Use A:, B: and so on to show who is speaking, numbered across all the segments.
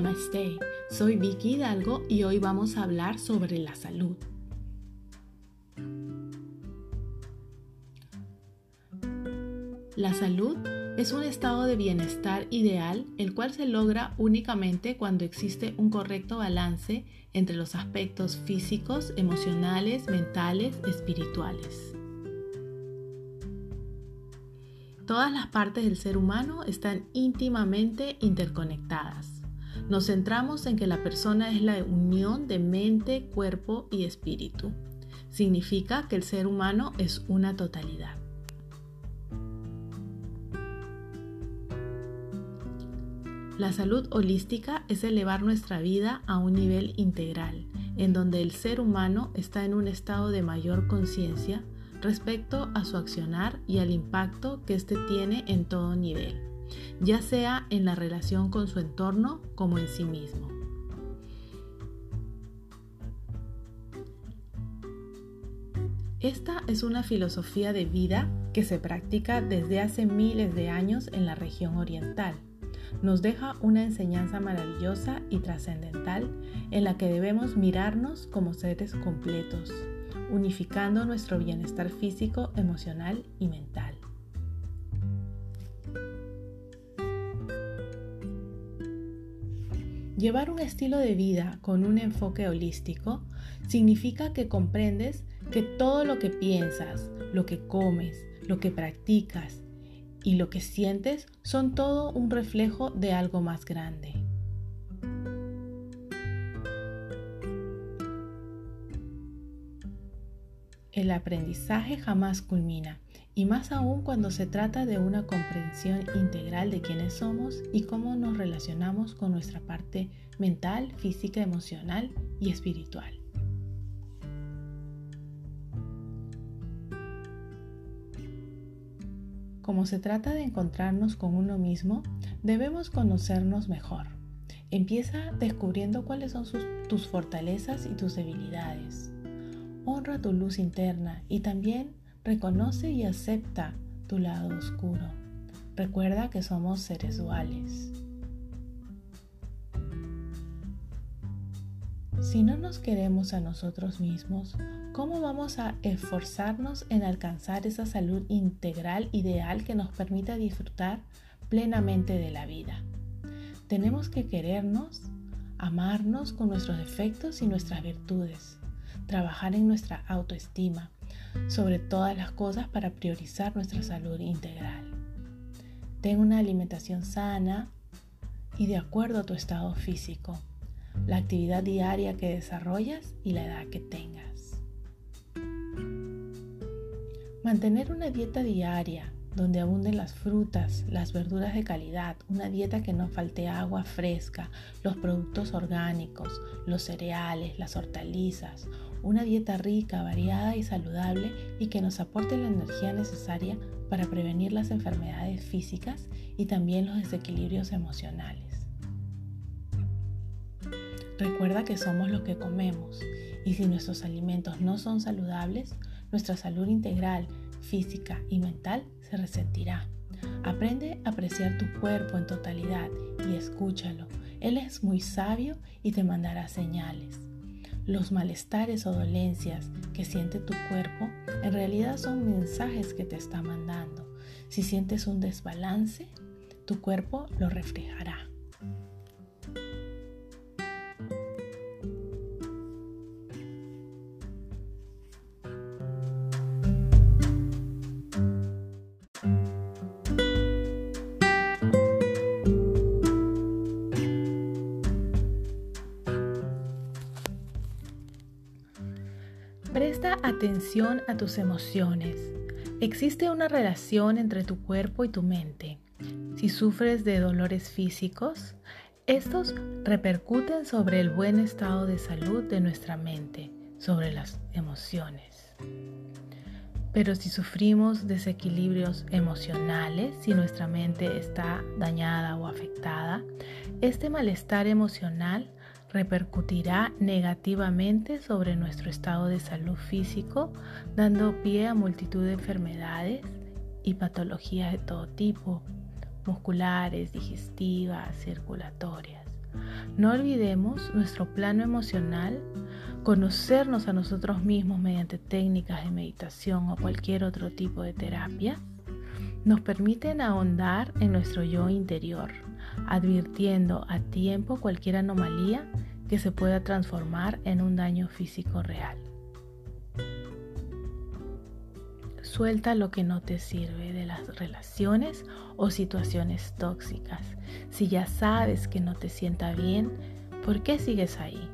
A: Namaste, soy Vicky Hidalgo y hoy vamos a hablar sobre la salud. La salud es un estado de bienestar ideal el cual se logra únicamente cuando existe un correcto balance entre los aspectos físicos, emocionales, mentales, espirituales. Todas las partes del ser humano están íntimamente interconectadas. Nos centramos en que la persona es la unión de mente, cuerpo y espíritu. Significa que el ser humano es una totalidad. La salud holística es elevar nuestra vida a un nivel integral, en donde el ser humano está en un estado de mayor conciencia, respecto a su accionar y al impacto que éste tiene en todo nivel, ya sea en la relación con su entorno como en sí mismo. Esta es una filosofía de vida que se practica desde hace miles de años en la región oriental. Nos deja una enseñanza maravillosa y trascendental en la que debemos mirarnos como seres completos, unificando nuestro bienestar físico, emocional y mental. Llevar un estilo de vida con un enfoque holístico significa que comprendes que todo lo que piensas, lo que comes, lo que practicas y lo que sientes son todo un reflejo de algo más grande. El aprendizaje jamás culmina, y más aún cuando se trata de una comprensión integral de quiénes somos y cómo nos relacionamos con nuestra parte mental, física, emocional y espiritual. Como se trata de encontrarnos con uno mismo, debemos conocernos mejor. Empieza descubriendo cuáles son tus fortalezas y tus debilidades honra tu luz interna y también reconoce y acepta tu lado oscuro. Recuerda que somos seres duales. Si no nos queremos a nosotros mismos, ¿cómo vamos a esforzarnos en alcanzar esa salud integral ideal que nos permita disfrutar plenamente de la vida? Tenemos que querernos, amarnos con nuestros defectos y nuestras virtudes trabajar en nuestra autoestima, sobre todas las cosas para priorizar nuestra salud integral. Ten una alimentación sana y de acuerdo a tu estado físico, la actividad diaria que desarrollas y la edad que tengas. Mantener una dieta diaria donde abunden las frutas, las verduras de calidad, una dieta que no falte agua fresca, los productos orgánicos, los cereales, las hortalizas, una dieta rica, variada y saludable y que nos aporte la energía necesaria para prevenir las enfermedades físicas y también los desequilibrios emocionales. Recuerda que somos lo que comemos y si nuestros alimentos no son saludables, nuestra salud integral, física y mental se resentirá. Aprende a apreciar tu cuerpo en totalidad y escúchalo. Él es muy sabio y te mandará señales. Los malestares o dolencias que siente tu cuerpo en realidad son mensajes que te está mandando. Si sientes un desbalance, tu cuerpo lo reflejará. Atención a tus emociones. Existe una relación entre tu cuerpo y tu mente. Si sufres de dolores físicos, estos repercuten sobre el buen estado de salud de nuestra mente, sobre las emociones. Pero si sufrimos desequilibrios emocionales, si nuestra mente está dañada o afectada, este malestar emocional repercutirá negativamente sobre nuestro estado de salud físico, dando pie a multitud de enfermedades y patologías de todo tipo, musculares, digestivas, circulatorias. No olvidemos nuestro plano emocional, conocernos a nosotros mismos mediante técnicas de meditación o cualquier otro tipo de terapia, nos permiten ahondar en nuestro yo interior, advirtiendo a tiempo cualquier anomalía que se pueda transformar en un daño físico real. Suelta lo que no te sirve de las relaciones o situaciones tóxicas. Si ya sabes que no te sienta bien, ¿por qué sigues ahí?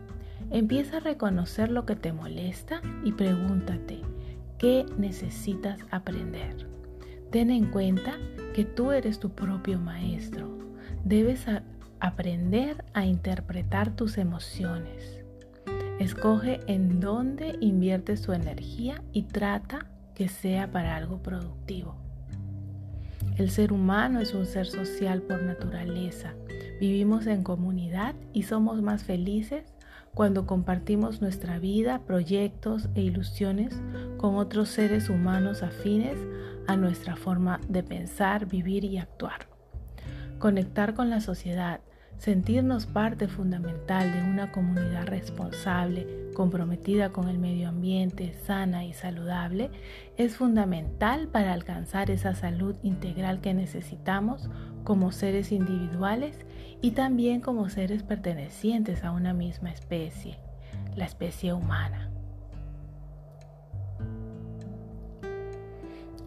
A: Empieza a reconocer lo que te molesta y pregúntate, ¿qué necesitas aprender? Ten en cuenta que tú eres tu propio maestro. Debes aprender a interpretar tus emociones. Escoge en dónde inviertes tu energía y trata que sea para algo productivo. El ser humano es un ser social por naturaleza. Vivimos en comunidad y somos más felices cuando compartimos nuestra vida, proyectos e ilusiones con otros seres humanos afines a nuestra forma de pensar, vivir y actuar. Conectar con la sociedad, sentirnos parte fundamental de una comunidad responsable, comprometida con el medio ambiente, sana y saludable, es fundamental para alcanzar esa salud integral que necesitamos como seres individuales y también como seres pertenecientes a una misma especie, la especie humana.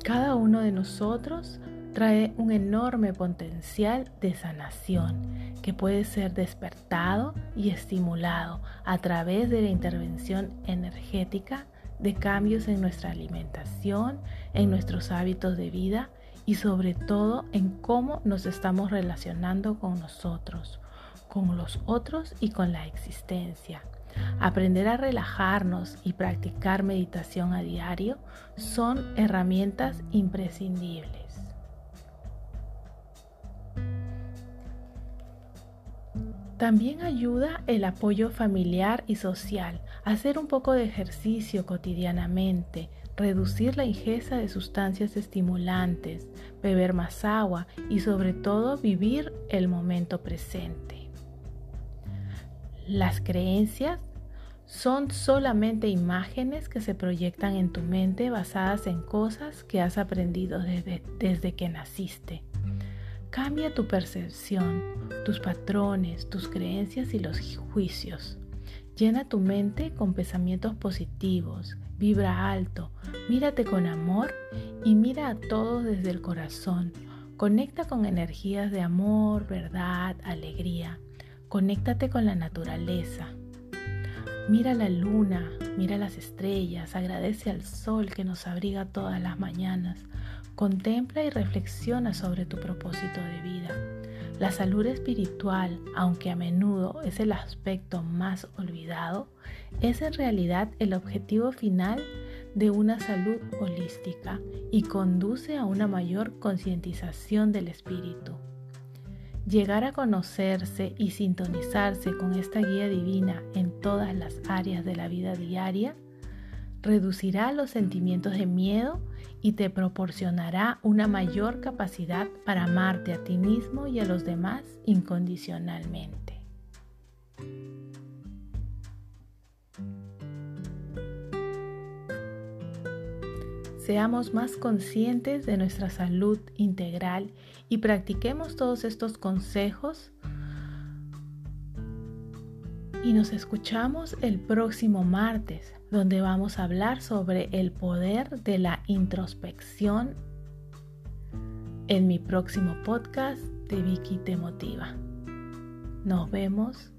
A: Cada uno de nosotros trae un enorme potencial de sanación que puede ser despertado y estimulado a través de la intervención energética de cambios en nuestra alimentación, en nuestros hábitos de vida y sobre todo en cómo nos estamos relacionando con nosotros, con los otros y con la existencia. Aprender a relajarnos y practicar meditación a diario son herramientas imprescindibles. También ayuda el apoyo familiar y social, hacer un poco de ejercicio cotidianamente, reducir la ingesta de sustancias estimulantes, beber más agua y sobre todo vivir el momento presente. Las creencias son solamente imágenes que se proyectan en tu mente basadas en cosas que has aprendido desde, desde, que naciste. Cambia tu percepción, tus patrones, tus creencias y los juicios. Llena tu mente con pensamientos positivos, vibra alto, mírate con amor y mira a todos desde el corazón. Conecta con energías de amor, verdad, alegría. Conéctate con la naturaleza. Mira la luna, mira las estrellas, agradece al sol que nos abriga todas las mañanas. Contempla y reflexiona sobre tu propósito de vida. La salud espiritual, aunque a menudo es el aspecto más olvidado, es en realidad el objetivo final de una salud holística y conduce a una mayor concientización del espíritu. Llegar a conocerse y sintonizarse con esta guía divina en todas las áreas de la vida diaria reducirá los sentimientos de miedo y te proporcionará una mayor capacidad para amarte a ti mismo y a los demás incondicionalmente. Seamos más conscientes de nuestra salud integral y practiquemos todos estos consejos. Y nos escuchamos el próximo martes, donde vamos a hablar sobre el poder de la introspección en mi próximo podcast de Vicky Te Motiva. Nos vemos,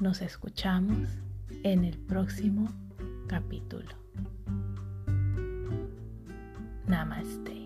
A: nos escuchamos en el próximo capítulo. Namaste.